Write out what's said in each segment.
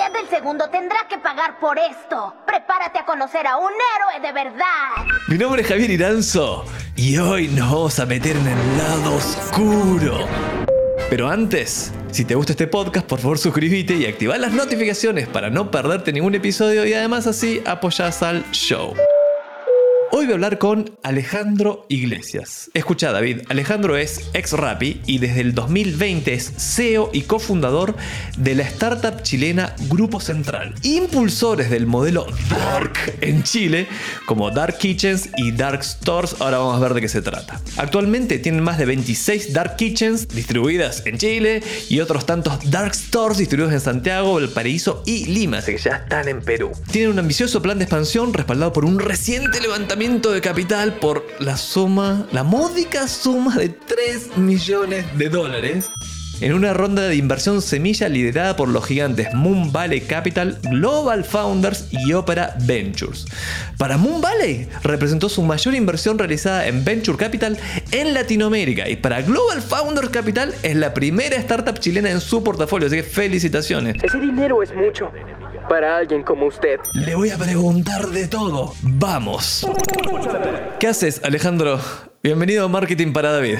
Del segundo tendrá que pagar por esto. Prepárate a conocer a un héroe de verdad. Mi nombre es Javier Iranzo y hoy nos vamos a meter en el lado oscuro. Pero antes, si te gusta este podcast, por favor suscríbete y activa las notificaciones para no perderte ningún episodio y además así apoyás al show. Hoy voy a hablar con Alejandro Iglesias. Escucha David, Alejandro es ex Rappi y desde el 2020 es CEO y cofundador de la startup chilena Grupo Central. Impulsores del modelo Dark en Chile, como Dark Kitchens y Dark Stores. Ahora vamos a ver de qué se trata. Actualmente tienen más de 26 Dark Kitchens distribuidas en Chile y otros tantos Dark Stores distribuidos en Santiago, Valparaíso y Lima, así que ya están en Perú. Tienen un ambicioso plan de expansión respaldado por un reciente levantamiento de capital por la suma, la módica suma de 3 millones de dólares en una ronda de inversión semilla liderada por los gigantes Moon Valley Capital, Global Founders y Opera Ventures. Para Moon Valley representó su mayor inversión realizada en Venture Capital en Latinoamérica y para Global Founders Capital es la primera startup chilena en su portafolio, así que felicitaciones. Ese dinero es mucho para alguien como usted. Le voy a preguntar de todo. Vamos. ¿Qué haces, Alejandro? Bienvenido a Marketing para David.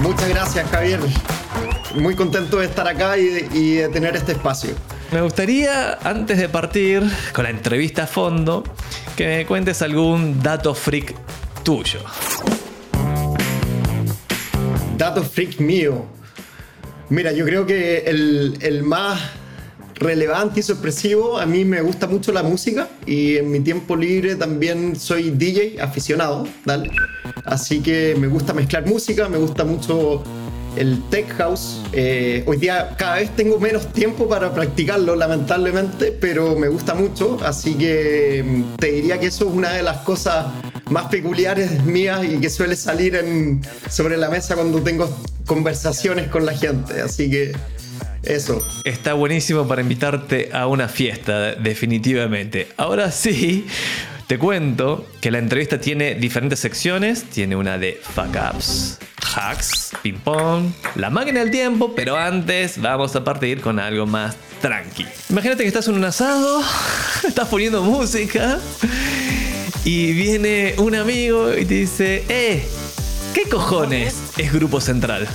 Muchas gracias, Javier. Muy contento de estar acá y de, y de, tener este espacio. Me gustaría, antes de partir con la entrevista a fondo, que me cuentes algún dato freak tuyo. Dato freak mío. Mira, yo creo que el, el más relevante y sorpresivo. A mí me gusta mucho la música y en mi tiempo libre también soy DJ aficionado, ¿vale? Así que me gusta mezclar música, me gusta mucho el tech house. Eh, hoy día cada vez tengo menos tiempo para practicarlo, lamentablemente, pero me gusta mucho. Así que te diría que eso es una de las cosas más peculiares mías y que suele salir sobre la mesa cuando tengo conversaciones con la gente. Así que eso. Está buenísimo para invitarte a una fiesta, definitivamente. Ahora sí, te cuento que la entrevista tiene diferentes secciones. Tiene una de fuck ups, hacks, ping pong, la máquina del tiempo, pero antes vamos a partir con algo más tranqui. Imagínate que estás en un asado, estás poniendo música y viene un amigo y te dice, eh, ¿qué cojones es Grupo Central?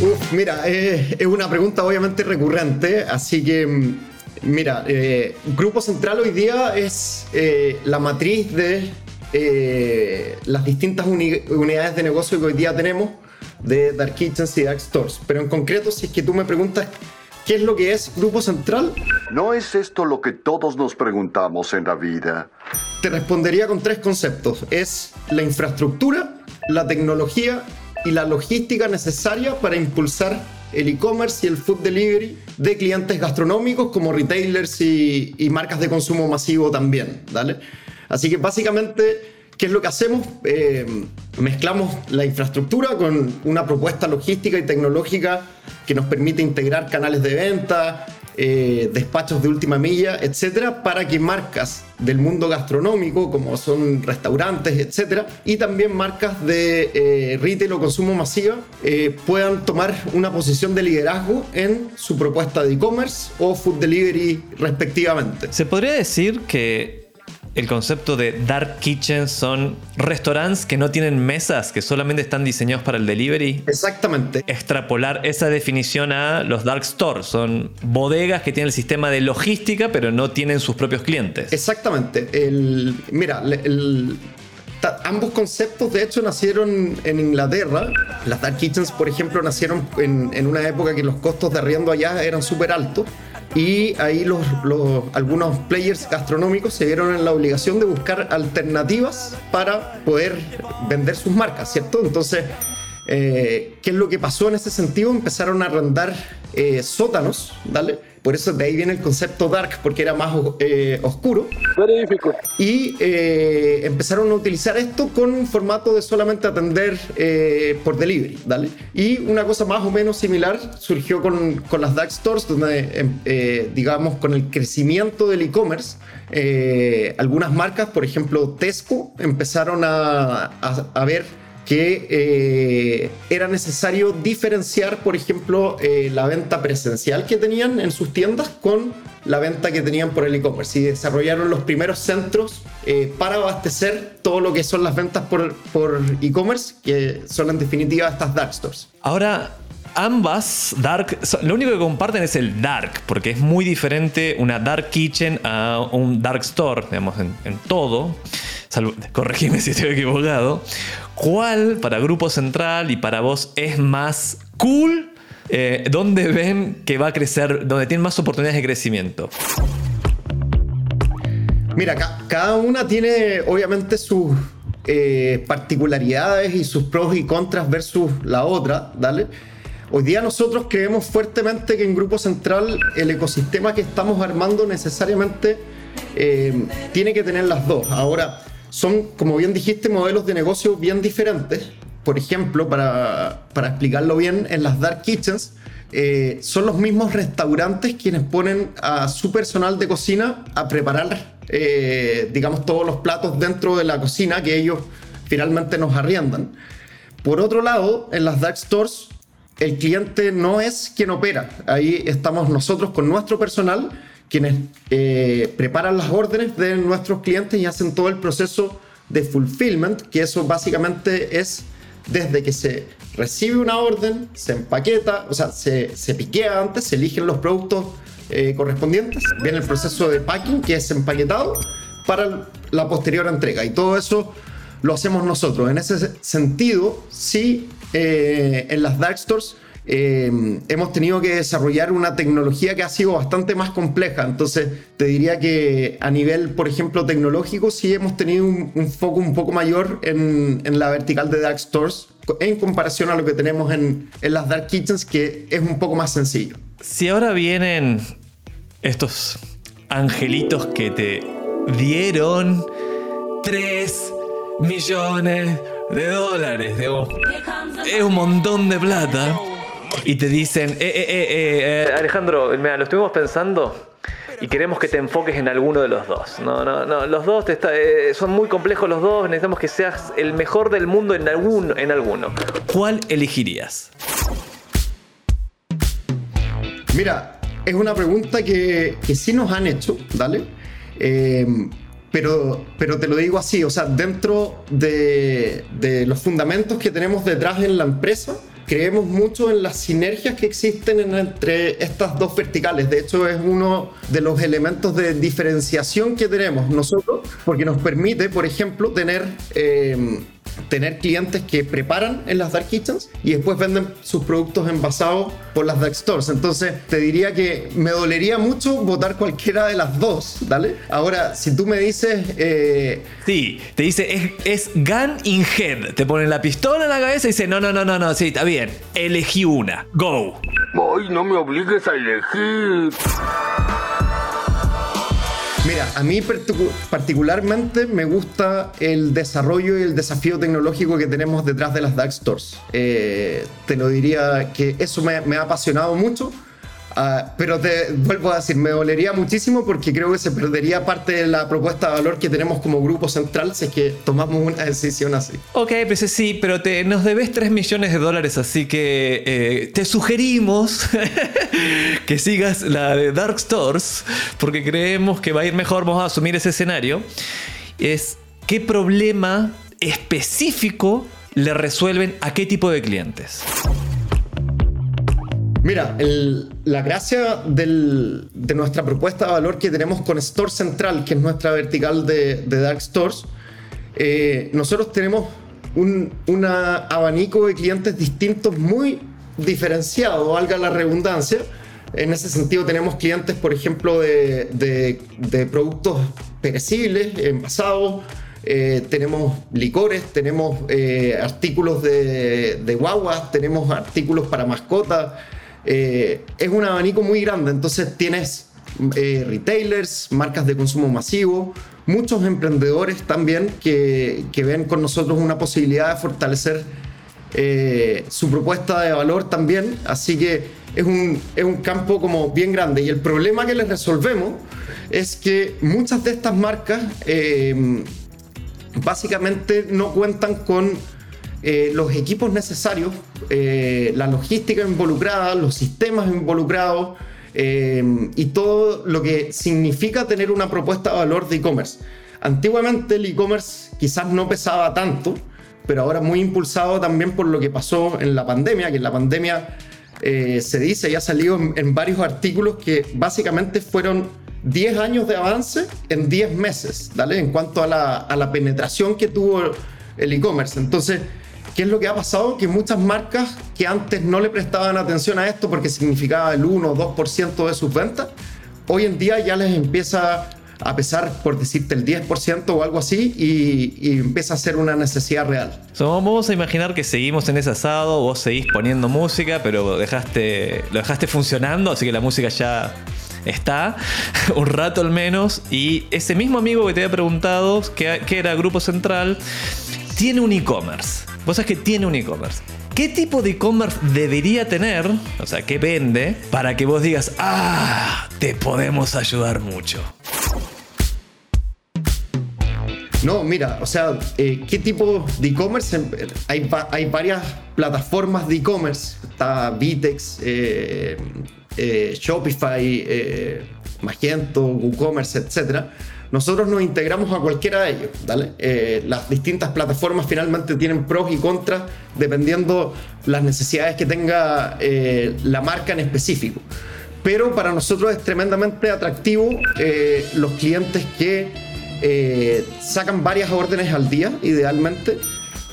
Uf, mira, eh, es una pregunta obviamente recurrente, así que mm, mira, eh, Grupo Central hoy día es eh, la matriz de las distintas uni unidades de negocio que hoy día tenemos de Dark Kitchens y Dark Stores. Pero en concreto, si es que tú me preguntas qué es lo que es Grupo Central, ¿No es esto lo que todos nos preguntamos en la vida? te respondería con tres conceptos. Es la infraestructura, la tecnología y la logística necesaria para impulsar el e-commerce y el food delivery de clientes gastronómicos como retailers y, y marcas de consumo masivo también. ¿vale? Así que básicamente, ¿qué es lo que hacemos? Eh, mezclamos la infraestructura con una propuesta logística y tecnológica que nos permite integrar canales de venta, eh, despachos de última milla, etcétera, para que marcas del mundo gastronómico, como son restaurantes, etcétera, y también marcas de eh, retail o consumo masiva, eh, puedan tomar una posición de liderazgo en su propuesta de e-commerce o food delivery, respectivamente. Se podría decir que el concepto de dark kitchen son restaurantes que no tienen mesas, que solamente están diseñados para el delivery. Exactamente. Extrapolar esa definición a los dark stores. Son bodegas que tienen el sistema de logística, pero no tienen sus propios clientes. Exactamente. El, mira, el, ambos conceptos de hecho nacieron en Inglaterra. Las dark kitchens, por ejemplo, nacieron en, en una época que los costos de arriendo allá eran súper altos. Y ahí los, los- algunos players gastronómicos se vieron en la obligación de buscar alternativas para poder vender sus marcas, ¿cierto? Entonces, eh, ¿qué es lo que pasó en ese sentido? Empezaron a arrendar eh, sótanos, ¿vale? Por eso de ahí viene el concepto dark, porque era más eh, oscuro. Y eh, empezaron a utilizar esto con un formato de solamente atender eh, por delivery, ¿vale? Y una cosa más o menos similar surgió con, con las dark stores, donde, em, digamos, con el crecimiento del e-commerce, algunas marcas, por ejemplo Tesco, empezaron a, a, a ver que eh, era necesario diferenciar, por ejemplo, eh, la venta presencial que tenían en sus tiendas con la venta que tenían por el e-commerce. Y desarrollaron los primeros centros eh, para abastecer todo lo que son las ventas por, por e-commerce, que son en definitiva estas dark stores. Ahora, ambas dark, lo único que comparten es el dark, porque es muy diferente una dark kitchen a un dark store, digamos, en, todo. Salvo, corregime si estoy equivocado. ¿Cuál para Grupo Central y para vos es más cool? Eh, ¿Dónde ven que va a crecer, donde tienen más oportunidades de crecimiento? Mira, cada una tiene obviamente sus eh, particularidades y sus pros y contras versus la otra, ¿dale? Hoy día nosotros creemos fuertemente que en Grupo Central el ecosistema que estamos armando necesariamente eh, tiene que tener las dos. Ahora, son, como bien dijiste, modelos de negocio bien diferentes. Por ejemplo, para, para explicarlo bien, en las Dark Kitchens eh, son los mismos restaurantes quienes ponen a su personal de cocina a preparar, eh, digamos, todos los platos dentro de la cocina que ellos finalmente nos arriendan. Por otro lado, en las dark stores, el cliente no es quien opera. Ahí estamos nosotros con nuestro personal quienes eh, preparan las órdenes de nuestros clientes y hacen todo el proceso de fulfillment, que eso básicamente es desde que se recibe una orden, se empaqueta, o sea, se, se piquea antes, se eligen los productos eh, correspondientes, viene el proceso de packing, que es empaquetado, para la posterior entrega. Y todo eso lo hacemos nosotros. En ese sentido, sí, eh, en las dark stores eh, hemos tenido que desarrollar una tecnología que ha sido bastante más compleja. Entonces, te diría que a nivel, por ejemplo, tecnológico, sí hemos tenido un, foco un poco mayor en, la vertical de Dark Stores en comparación a lo que tenemos en, en las Dark Kitchens, que es un poco más sencillo. Si ahora vienen estos angelitos que te dieron 3 millones de dólares, es un montón de plata y te dicen, eh, eh, eh, eh Alejandro, mira, lo estuvimos pensando y queremos que te enfoques en alguno de los dos. No, no, no, los dos te son muy complejos los dos, necesitamos que seas el mejor del mundo en alguno. En alguno. ¿Cuál elegirías? Mira, es una pregunta que, que sí nos han hecho, ¿vale? pero, pero te lo digo así, o sea, dentro de, de los fundamentos que tenemos detrás en la empresa, creemos mucho en las sinergias que existen entre estas dos verticales. De hecho, es uno de los elementos de diferenciación que tenemos nosotros, porque nos permite, por ejemplo, tener eh, tener clientes que preparan en las dark kitchens y después venden sus productos envasados por las dark stores. Entonces, te diría que me dolería mucho votar cualquiera de las dos, ¿vale? Ahora, si tú me dices... Eh... Sí, te dice, es, es gun in head. Te ponen la pistola en la cabeza y dice, no, no, no, no, no, sí, está bien. Elegí una. Go. Ay, no me obligues a elegir. Mira, a mí particularmente me gusta el desarrollo y el desafío tecnológico que tenemos detrás de las dark stores. Eh, te lo diría que eso me, me ha apasionado mucho Ah, pero te vuelvo a decir, me dolería muchísimo porque creo que se perdería parte de la propuesta de valor que tenemos como grupo central si es que tomamos una decisión así. Ok, pues sí, pero te, nos debes 3 millones de dólares, así que eh, te sugerimos que sigas la de Dark Stores porque creemos que va a ir mejor, vamos a asumir ese escenario. Es qué problema específico le resuelven a qué tipo de clientes. Mira, la gracia de nuestra propuesta de valor que tenemos con Store Central, que es nuestra vertical de, Dark Stores, eh, nosotros tenemos un abanico de clientes distintos muy diferenciado, valga la redundancia. En ese sentido tenemos clientes, por ejemplo, de, productos perecibles, envasados, eh, tenemos licores, tenemos eh, artículos de, de guaguas, tenemos artículos para mascotas, eh, es un abanico muy grande. Entonces tienes eh, retailers, marcas de consumo masivo, muchos emprendedores también que, que ven con nosotros una posibilidad de fortalecer eh, su propuesta de valor también. Así que es un, es un campo como bien grande. Y el problema que les resolvemos es que muchas de estas marcas básicamente no cuentan con eh, los equipos necesarios, eh, la logística involucrada, los sistemas involucrados eh, y todo lo que significa tener una propuesta de valor de e-commerce. Antiguamente el e-commerce quizás no pesaba tanto, pero ahora muy impulsado también por lo que pasó en la pandemia, que en la pandemia se dice y ha salido en, varios artículos que básicamente fueron 10 años de avance en 10 meses, ¿vale? En cuanto a la, a la penetración que tuvo el e-commerce. Entonces, ¿Qué es lo que ha pasado? Que muchas marcas que antes no le prestaban atención a esto porque significaba el 1 o 2% de sus ventas, hoy en día ya les empieza a pesar, por decirte, el 10% o algo así, y, empieza a ser una necesidad real. vamos a imaginar que seguimos en ese asado, vos seguís poniendo música, pero dejaste, lo dejaste funcionando, así que la música ya está, un rato al menos, y ese mismo amigo que te había preguntado, que era Grupo Central, tiene un e-commerce. Vos sabés que tiene un e-commerce. ¿Qué tipo de e-commerce debería tener, o sea, qué vende, para que vos digas, ah, te podemos ayudar mucho? No, mira, o sea, eh, ¿qué tipo de e-commerce? Hay, hay, varias plataformas de e-commerce. Está Vitex, eh, eh, Shopify, Magento, WooCommerce, etcétera nosotros nos integramos a cualquiera de ellos. Eh, las distintas plataformas finalmente tienen pros y contras dependiendo las necesidades que tenga eh, la marca en específico. Pero para nosotros es tremendamente atractivo eh, los clientes que sacan varias órdenes al día, idealmente,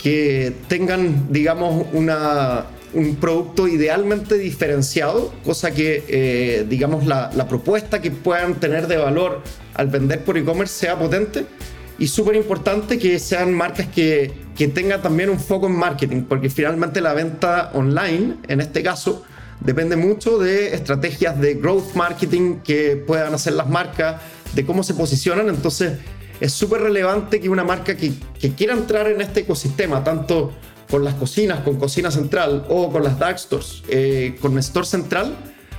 que tengan, digamos, una, un producto idealmente diferenciado, cosa que, eh, digamos, la, propuesta que puedan tener de valor al vender por e-commerce sea potente y súper importante que sean marcas que, que tengan también un foco en marketing, porque finalmente la venta online, en este caso, depende mucho de estrategias de growth marketing que puedan hacer las marcas, de cómo se posicionan, entonces es súper relevante que una marca que, que quiera entrar en este ecosistema, tanto con las cocinas, con Cocina Central o con las dark stores, eh, con Store Central,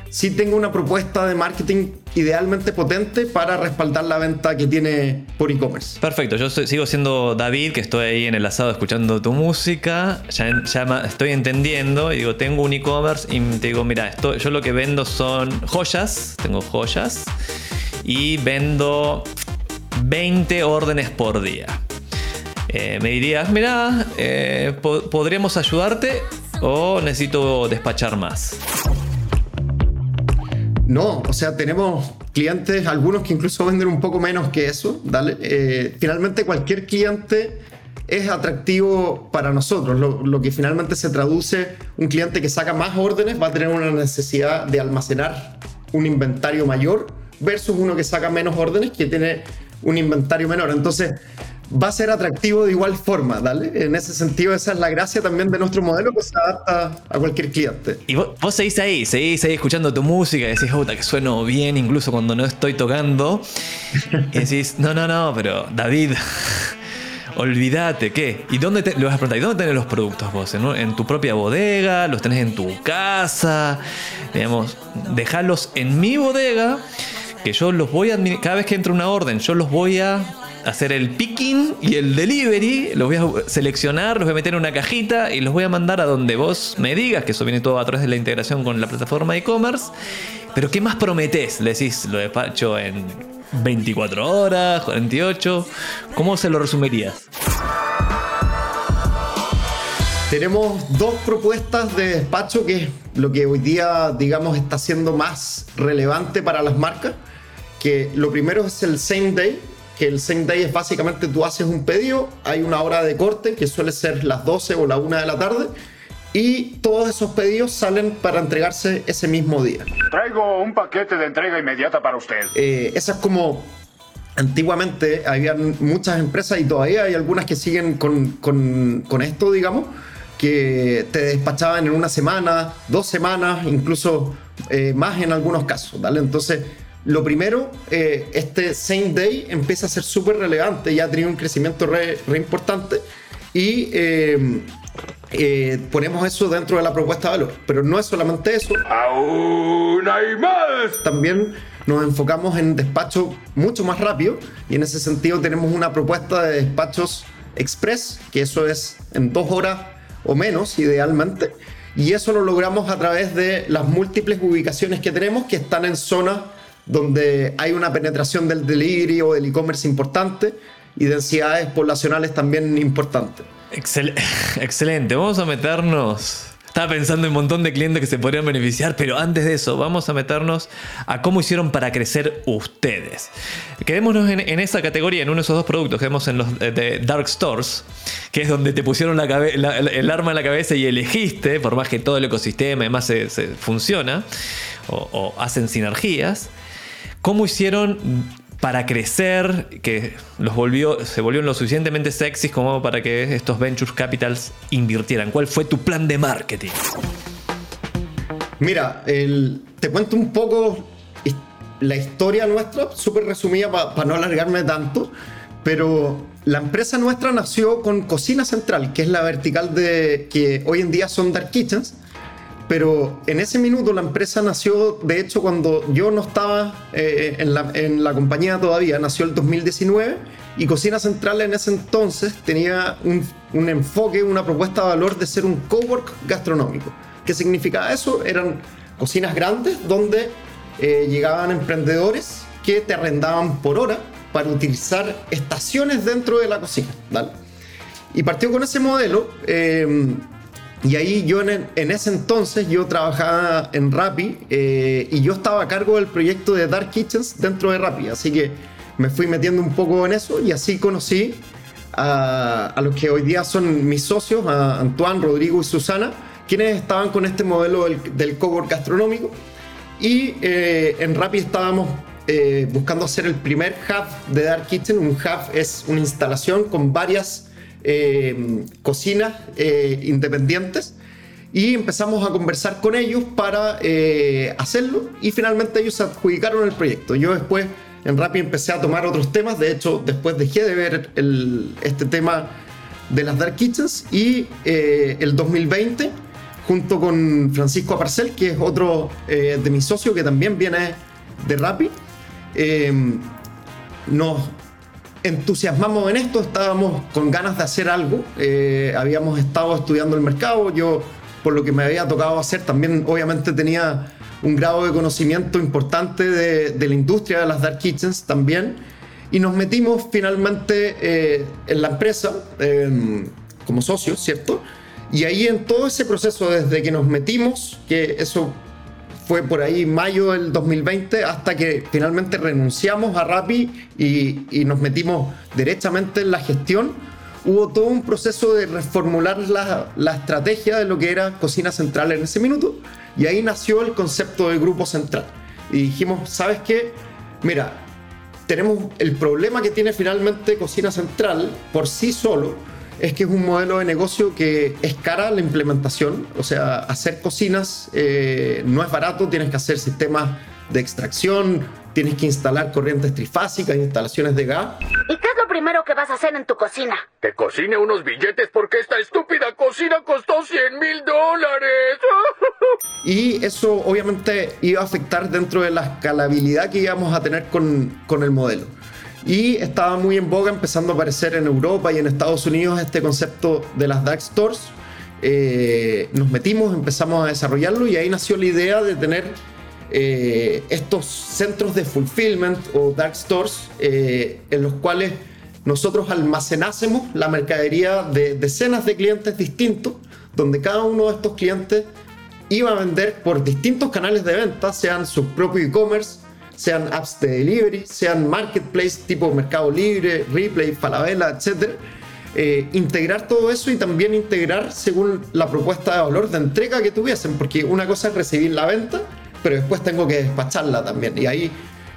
sí tengo una propuesta de marketing idealmente potente para respaldar la venta que tiene por e-commerce. Perfecto, yo sigo siendo David, que estoy ahí en el asado escuchando tu música, ya, ya estoy entendiendo y digo, tengo un e-commerce y te digo, mira, yo lo que vendo son joyas, tengo joyas y vendo 20 órdenes por día. Eh, me dirías, mira, eh, podríamos ayudarte o necesito despachar más. No, o sea, tenemos clientes, algunos que incluso venden un poco menos que eso. Eh, finalmente, cualquier cliente es atractivo para nosotros. Lo, lo, que finalmente se traduce, un cliente que saca más órdenes va a tener una necesidad de almacenar un inventario mayor versus uno que saca menos órdenes que tiene un inventario menor. Entonces, va a ser atractivo de igual forma, ¿dale? En ese sentido, esa es la gracia también de nuestro modelo que se adapta a cualquier cliente. Y vos, seguís ahí, seguís ahí escuchando tu música y decís, puta, que sueno bien incluso cuando no estoy tocando. y decís, no, no, no, pero David. Olvídate, ¿qué? ¿Y dónde te, vas a preguntar, ¿y dónde tenés los productos vos? ¿En, ¿En, tu propia bodega? ¿Los tenés en tu casa? Digamos, dejarlos en mi bodega, que yo los voy a cada vez que entra una orden, yo los voy a hacer el picking y el delivery. Los voy a seleccionar, los voy a meter en una cajita y los voy a mandar a donde vos me digas, que eso viene todo a través de la integración con la plataforma e-commerce. Pero ¿qué más prometés? Le decís, lo despacho en 24 horas, 48. ¿Cómo se lo resumirías? Tenemos dos propuestas de despacho que es lo que hoy día, digamos, está siendo más relevante para las marcas. Que lo primero es el same day, que el same day es básicamente tú haces un pedido, hay una hora de corte que suele ser las 12 o la 1 de la tarde y todos esos pedidos salen para entregarse ese mismo día. Traigo un paquete de entrega inmediata para usted. Eh, esa es como antiguamente habían muchas empresas y todavía hay algunas que siguen con, con, con esto, digamos, que te despachaban en una semana, dos semanas, incluso eh, más en algunos casos, ¿vale? Entonces, lo primero, eh, este same day empieza a ser súper relevante, ya ha tenido un crecimiento re, importante y eh, ponemos eso dentro de la propuesta de valor. Pero no es solamente eso. ¡Aún hay más! También nos enfocamos en despacho mucho más rápido y en ese sentido tenemos una propuesta de despachos express, que eso es en dos horas o menos idealmente. Y eso lo logramos a través de las múltiples ubicaciones que tenemos que están en zonas donde hay una penetración del delivery o del e-commerce importante y densidades poblacionales también importantes. excelente, vamos a meternos estaba pensando en un montón de clientes que se podrían beneficiar, pero antes de eso, vamos a meternos a cómo hicieron para crecer ustedes. Quedémonos en, esa categoría, en uno de esos dos productos, quedemos en los de Dark Stores, que es donde te pusieron el arma en la cabeza y elegiste, por más que todo el ecosistema además se, funciona o, o hacen sinergias. ¿Cómo hicieron para crecer, que los volvió, se volvieron lo suficientemente sexys como para que estos venture capitals invirtieran? ¿Cuál fue tu plan de marketing? Mira, te cuento un poco la historia nuestra, súper resumida para no alargarme tanto, pero la empresa nuestra nació con Cocina Central, que es la vertical de que hoy en día son Dark Kitchens, pero en ese minuto la empresa nació, de hecho, cuando yo no estaba eh, en, la, compañía todavía, nació el 2019 y Cocina Central en ese entonces tenía un, enfoque, una propuesta de valor de ser un cowork gastronómico. ¿Qué significaba eso? Eran cocinas grandes donde eh, llegaban emprendedores que te arrendaban por hora para utilizar estaciones dentro de la cocina. Y partió con ese modelo. Eh, y ahí yo en, ese entonces yo trabajaba en Rappi eh, y yo estaba a cargo del proyecto de Dark Kitchens dentro de Rappi. Así que me fui metiendo un poco en eso y así conocí a, los que hoy día son mis socios, a Antoine, Rodrigo y Susana, quienes estaban con este modelo del, del cowork gastronómico. Y eh, en Rappi estábamos eh, buscando hacer el primer hub de Dark Kitchen. Un hub es una instalación con varias eh, cocinas eh, independientes y empezamos a conversar con ellos para eh, hacerlo y finalmente ellos adjudicaron el proyecto. Yo después en Rappi empecé a tomar otros temas, de hecho después dejé de ver este tema de las Dark Kitchens y el 2020 junto con Francisco Aparcel, que es otro de mis socios que también viene de Rappi, nos entusiasmamos en esto, estábamos con ganas de hacer algo, eh, habíamos estado estudiando el mercado, yo por lo que me había tocado hacer también obviamente tenía un grado de conocimiento importante de, la industria de las dark kitchens también y nos metimos finalmente eh, en la empresa em, como socios, ¿cierto? Y ahí en todo ese proceso desde que nos metimos, que eso fue por ahí mayo del 2020 hasta que finalmente renunciamos a Rappi y, nos metimos directamente en la gestión. Hubo todo un proceso de reformular la, la, estrategia de lo que era Cocina Central en ese minuto y ahí nació el concepto de Grupo Central. Y dijimos, ¿sabes qué? Mira, tenemos el problema que tiene finalmente Cocina Central por sí solo es que es un modelo de negocio que es cara la implementación, o sea, hacer cocinas eh, no es barato, tienes que hacer sistemas de extracción, tienes que instalar corrientes trifásicas, instalaciones de gas. ¿Y qué es lo primero que vas a hacer en tu cocina? Que cocine unos billetes porque esta estúpida cocina costó 100 mil dólares. y eso obviamente iba a afectar dentro de la escalabilidad que íbamos a tener con, con el modelo. Y estaba muy en boga empezando a aparecer en Europa y en Estados Unidos este concepto de las dark stores. Eh, nos metimos, empezamos a desarrollarlo y ahí nació la idea de tener eh, estos centros de fulfillment o dark stores eh, en los cuales nosotros almacenásemos la mercadería de decenas de clientes distintos, donde cada uno de estos clientes iba a vender por distintos canales de venta, sean su propio e-commerce, sean apps de delivery, sean marketplace tipo Mercado Libre, Replay, Falabella, etc. Eh, integrar todo eso y también integrar según la propuesta de valor de entrega que tuviesen, porque una cosa es recibir la venta, pero después tengo que despacharla también. Y ahí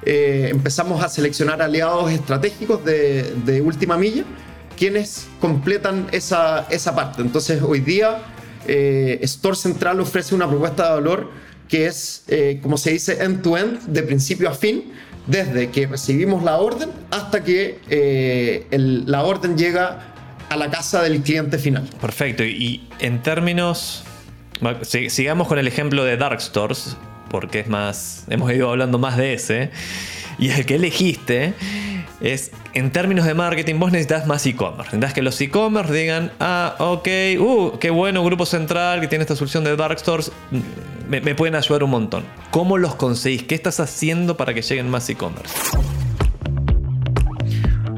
eh, empezamos a seleccionar aliados estratégicos de, última milla, quienes completan esa, esa parte. Entonces hoy día eh, Store Central ofrece una propuesta de valor que es, eh, como se dice, end-to-end, de principio a fin, desde que recibimos la orden hasta que eh, la orden llega a la casa del cliente final. Perfecto. Y en términos. Sigamos con el ejemplo de Dark Stores, porque es más. Hemos ido hablando más de ese. Y el que elegiste es. En términos de marketing, vos necesitas más e-commerce. Necesitas que los e-commerce digan: Ah, ok, uh, qué bueno, Grupo Central que tiene esta solución de Dark Stores. Me, me pueden ayudar un montón. ¿Cómo los conseguís? ¿Qué estás haciendo para que lleguen más e-commerce?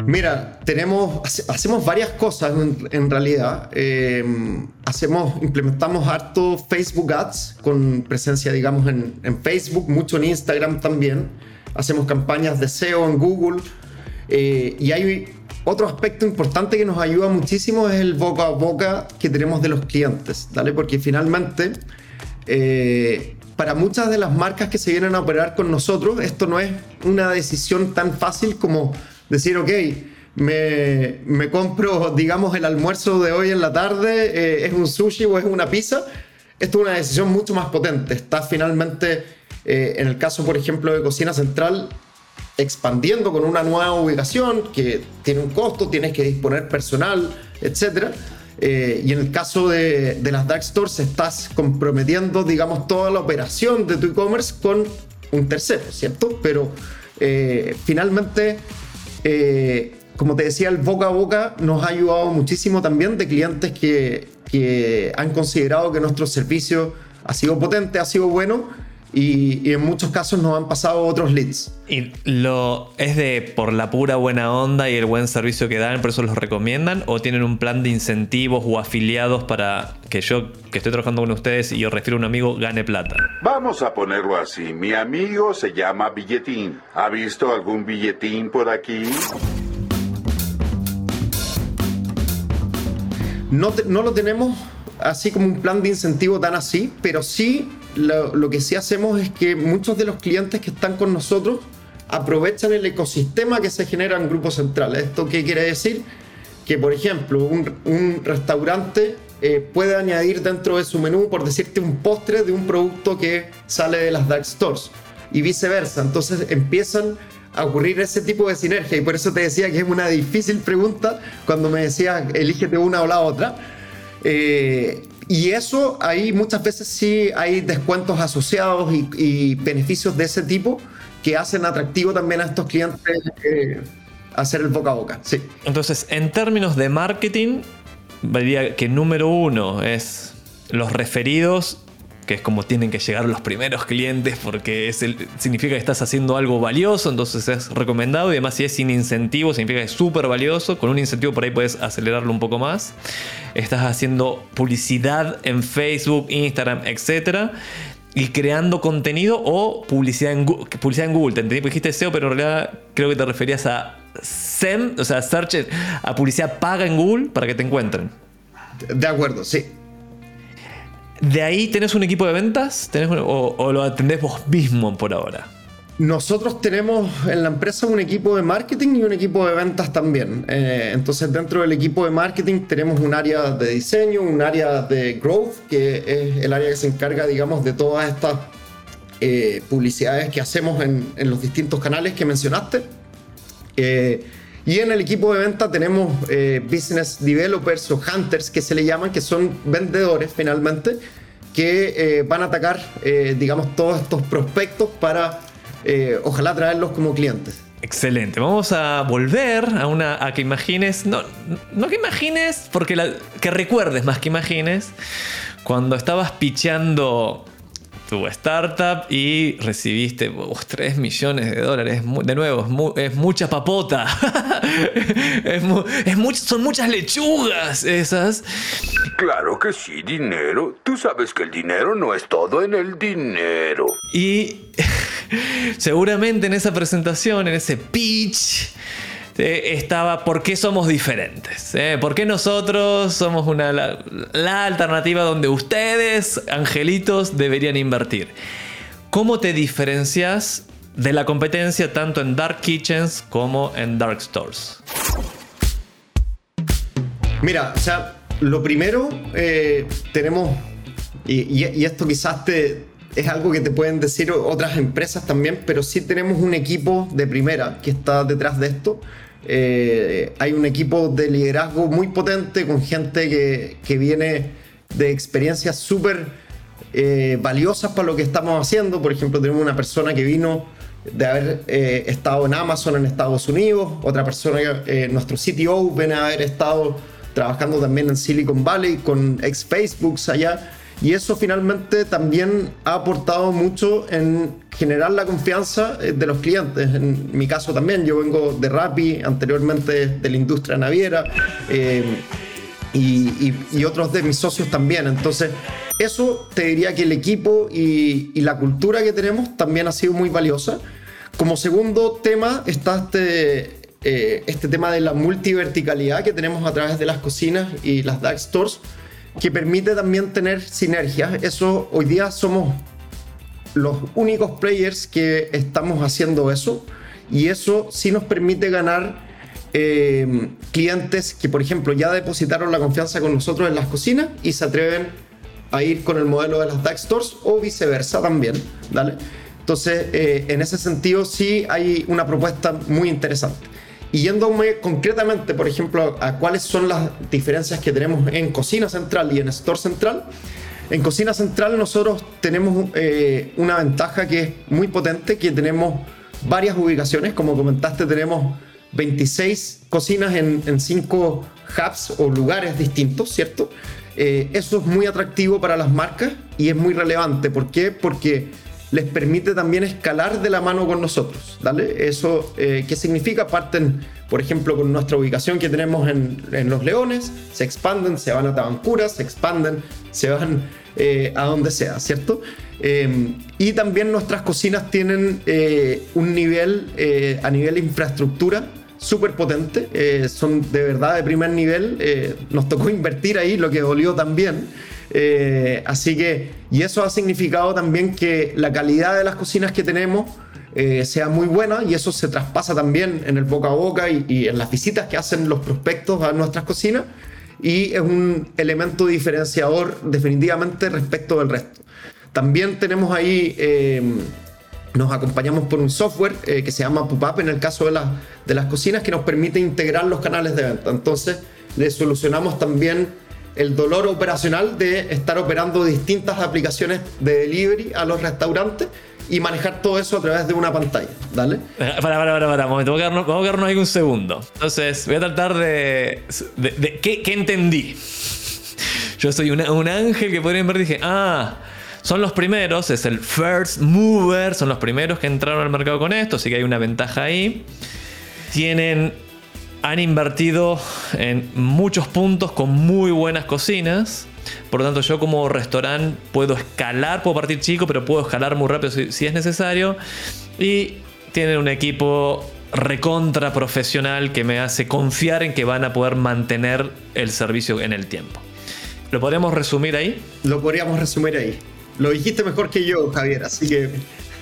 Mira, tenemos, hace- hacemos varias cosas en, en realidad. Eh, hacemos, implementamos harto Facebook Ads con presencia, digamos, en, en Facebook, mucho en Instagram también. Hacemos campañas de SEO en Google. Eh, y hay otro aspecto importante que nos ayuda muchísimo es el boca a boca que tenemos de los clientes, ¿vale? Porque finalmente, eh, para muchas de las marcas que se vienen a operar con nosotros, esto no es una decisión tan fácil como decir, ok, me, me compro, digamos, el almuerzo de hoy en la tarde, eh, es un sushi o es una pizza. Esto es una decisión mucho más potente. Está finalmente, eh, en el caso, por ejemplo, de Cocina Central, expandiendo con una nueva ubicación que tiene un costo, tienes que disponer personal, etc. Eh, y en el caso de, de las dark stores estás comprometiendo, digamos, toda la operación de tu e-commerce con un tercero, ¿cierto? Pero finalmente, eh, como te decía, el boca a boca nos ha ayudado muchísimo también de clientes que, que han considerado que nuestro servicio ha sido potente, ha sido bueno y, y en muchos casos nos han pasado otros leads. ¿Y lo es de por la pura buena onda y el buen servicio que dan, por eso los recomiendan? ¿O tienen un plan de incentivos o afiliados para que yo, que estoy trabajando con ustedes y yo refiero a un amigo, gane plata? Vamos a ponerlo así. Mi amigo se llama Billetín. ¿Ha visto algún billetín por aquí? No, te- no lo tenemos así como un plan de incentivo tan así, pero sí lo, que sí hacemos es que muchos de los clientes que están con nosotros aprovechan el ecosistema que se genera en Grupo Central. ¿Esto qué quiere decir? Que, por ejemplo, un, un restaurante eh, puede añadir dentro de su menú, por decirte, un postre de un producto que sale de las dark stores y viceversa. Entonces empiezan a ocurrir ese tipo de sinergia y por eso te decía que es una difícil pregunta cuando me decías elígete una o la otra. Eh, y eso ahí muchas veces sí hay descuentos asociados y, beneficios de ese tipo que hacen atractivo también a estos clientes eh, hacer el boca a boca. Sí. Entonces, en términos de marketing, diría que número uno es los referidos, que es como tienen que llegar los primeros clientes porque es el- significa que estás haciendo algo valioso, entonces es recomendado y además si es sin incentivo significa que es súper valioso, con un incentivo por ahí puedes acelerarlo un poco más. Estás haciendo publicidad en Facebook, Instagram, etc. Y creando contenido o publicidad en, publicidad en Google. Te entendí, porque dijiste SEO, pero en realidad creo que te referías a SEM, o sea, search, a publicidad paga en Google para que te encuentren. De acuerdo, sí. ¿De ahí tenés un equipo de ventas? ¿Tenés un- o, lo atendés vos mismo por ahora? Nosotros tenemos en la empresa un equipo de marketing y un equipo de ventas también. Eh, entonces dentro del equipo de marketing tenemos un área de diseño, un área de growth, que es el área que se encarga, digamos, de todas estas eh, publicidades que hacemos en, en los distintos canales que mencionaste. Eh, y en el equipo de venta tenemos eh, business developers o hunters que se le llaman, que son vendedores finalmente, que eh, van a atacar, eh, digamos, todos estos prospectos para ojalá traerlos como clientes. Excelente. Vamos a volver a una a que imagines, no, no que imagines, porque que recuerdes más que imagines cuando estabas picheando tu startup y recibiste 3 millones de dólares. De nuevo, es, mu- es mucha papota. es mu- es much- son muchas lechugas esas. Claro que sí, dinero. Tú sabes que el dinero no es todo en el dinero. Y seguramente en esa presentación, en ese pitch, eh, estaba ¿por qué somos diferentes? eh? ¿Por qué nosotros somos una, la, la alternativa donde ustedes, angelitos, deberían invertir? ¿Cómo te diferencias de la competencia tanto en Dark Kitchens como en Dark Stores? Mira, o sea, Lo primero, eh, tenemos, y, y- y esto quizás te, es algo que te pueden decir otras empresas también, pero sí tenemos un equipo de primera que está detrás de esto. Eh, hay un equipo de liderazgo muy potente con gente que, que viene de experiencias súper eh, valiosas para lo que estamos haciendo. Por ejemplo, tenemos una persona que vino de haber eh, estado en Amazon en Estados Unidos, otra persona, nuestro CTO, viene a haber estado trabajando también en Silicon Valley con ex Facebooks allá. Y eso finalmente también ha aportado mucho en generar la confianza eh, de los clientes. En mi caso también, yo vengo de Rappi, anteriormente de la industria naviera. eh, y, y- y otros de mis socios también. Entonces, eso te diría que el equipo y, y la cultura que tenemos también ha sido muy valiosa. Como segundo tema está este, eh, este tema de la multiverticalidad que tenemos a través de las cocinas y las dark stores, que permite también tener sinergias. Eso hoy día somos los únicos players que estamos haciendo eso y eso sí nos permite ganar eh, clientes que por ejemplo ya depositaron la confianza con nosotros en las cocinas y se atreven a ir con el modelo de las dark stores o viceversa también, ¿vale? Entonces, eh, en ese sentido sí hay una propuesta muy interesante. Y yéndome concretamente, por ejemplo, a cuáles son las diferencias que tenemos en Cocina Central y en Store Central, en Cocina Central nosotros tenemos eh, una ventaja que es muy potente, que tenemos varias ubicaciones, como comentaste, tenemos 26 cocinas en, en 5 hubs o lugares distintos, ¿cierto? Eh, eso es muy atractivo para las marcas y es muy relevante. ¿Por qué? Porque les permite también escalar de la mano con nosotros. ¿vale? Eso, eh, ¿qué significa? Parten, por ejemplo, con nuestra ubicación que tenemos en, en Los Leones, se expanden, se van a Tabancura, se expanden, se van eh, a donde sea, ¿cierto? Eh, y también nuestras cocinas tienen eh, un nivel, eh, a nivel infraestructura, súper potente, eh, son de verdad de primer nivel, nos tocó invertir ahí, lo que dolió también. Eh, así que, y eso ha significado también que la calidad de las cocinas que tenemos eh, sea muy buena y eso se traspasa también en el boca a boca y, en las visitas que hacen los prospectos a nuestras cocinas y es un elemento diferenciador definitivamente respecto del resto. También tenemos ahí... eh, nos acompañamos por un software que se llama PubUp en el caso de, de las cocinas que nos permite integrar los canales de venta. Entonces le solucionamos también el dolor operacional de estar operando distintas aplicaciones de delivery a los restaurantes y manejar todo eso a través de una pantalla. ¿Dale? Para, para, para, para, vamos a quedarnos, ahí un segundo. Entonces, voy a tratar de. de, ¿qué, entendí? Yo soy un ángel que podrían ver, dije, ah, son los primeros, es el first mover, son los primeros que entraron al mercado con esto, así que hay una ventaja ahí. Tienen. Han invertido en muchos puntos con muy buenas cocinas. Por lo tanto, yo como restaurante puedo escalar, puedo partir chico, pero puedo escalar muy rápido si, es necesario. Y tienen un equipo recontra profesional que me hace confiar en que van a poder mantener el servicio en el tiempo. ¿Lo podríamos resumir ahí? Lo podríamos resumir ahí. Lo dijiste mejor que yo, Javier, así que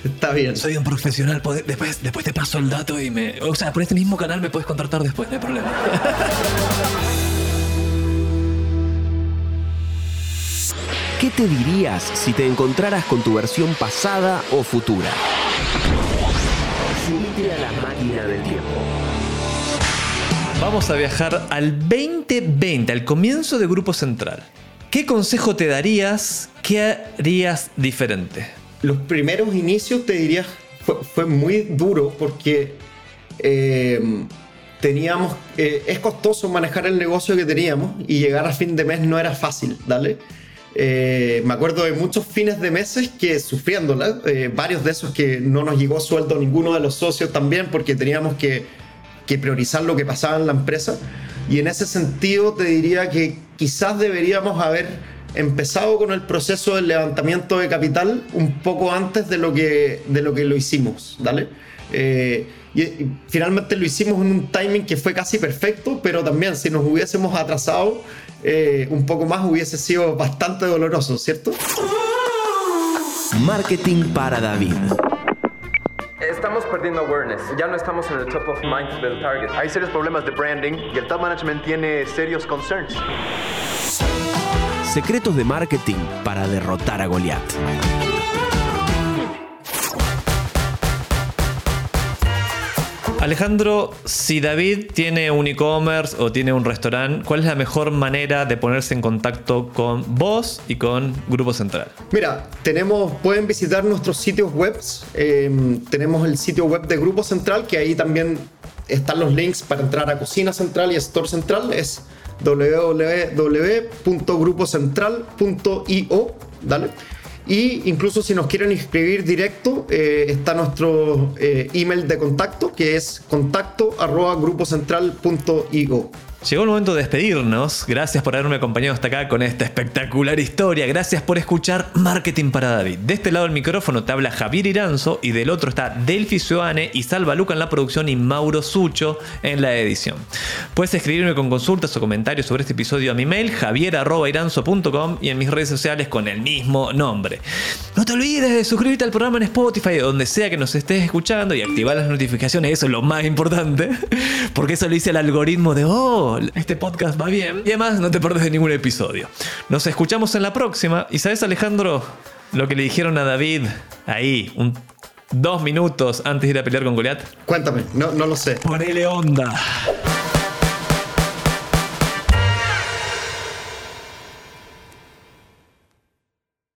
está bien. Soy un profesional, después, después te paso el dato y me... O sea, por este mismo canal me puedes contratar después, no hay problema. ¿Qué te dirías si te encontraras con tu versión pasada o futura? Subite a la máquina del tiempo. Vamos a viajar al 2020, al comienzo de Grupo Central. ¿Qué consejo te darías? ¿Qué harías diferente? Los primeros inicios, te diría, fue, muy duro porque eh, teníamos, eh, es costoso manejar el negocio que teníamos y llegar a fin de mes no era fácil, ¿dale? Eh, me acuerdo de muchos fines de meses que sufriéndola, eh, varios de esos que no nos llegó sueldo ninguno de los socios también porque teníamos que priorizar lo que pasaba en la empresa. Y en ese sentido te diría que quizás deberíamos haber empezado con el proceso del levantamiento de capital un poco antes de lo que, de lo, que lo hicimos, ¿vale? Eh, y, y finalmente lo hicimos en un timing que fue casi perfecto, pero también si nos hubiésemos atrasado eh, un poco más hubiese sido bastante doloroso, ¿cierto? Marketing para David. Estamos perdiendo awareness. Ya no estamos en el top of mind del target. Hay serios problemas de branding y el top management tiene serios concerns. Secretos de marketing para derrotar a Goliat. Alejandro, si David tiene un e-commerce o tiene un restaurante, ¿cuál es la mejor manera de ponerse en contacto con vos y con Grupo Central? Mira, tenemos, pueden visitar nuestros sitios web. Eh, tenemos el sitio web de Grupo Central, que ahí también están los links para entrar a Cocina Central y Store Central. Es www.grupocentral.io. Dale. Y incluso si nos quieren inscribir directo, eh, está nuestro eh, email de contacto, que es contacto arroba grupocentral.io. Llegó el momento de despedirnos. Gracias por haberme acompañado hasta acá con esta espectacular historia. Gracias por escuchar Marketing para David. De este lado del micrófono te habla Javier Iranzo y del otro está Delphi Sioane y Salva Luca en la producción y Mauro Sucho en la edición. Puedes escribirme con consultas o comentarios sobre este episodio a mi mail javier.iranzo.com y en mis redes sociales con el mismo nombre. No te olvides de suscribirte al programa en Spotify o donde sea que nos estés escuchando y activar las notificaciones. Eso es lo más importante. Porque eso lo dice el algoritmo de, oh, este podcast va bien. Y además no te perdes de ningún episodio. Nos escuchamos en la próxima. ¿Y sabes, Alejandro, lo que le dijeron a David ahí, un, dos minutos antes de ir a pelear con Goliat? Cuéntame, no, no lo sé. Ponele onda.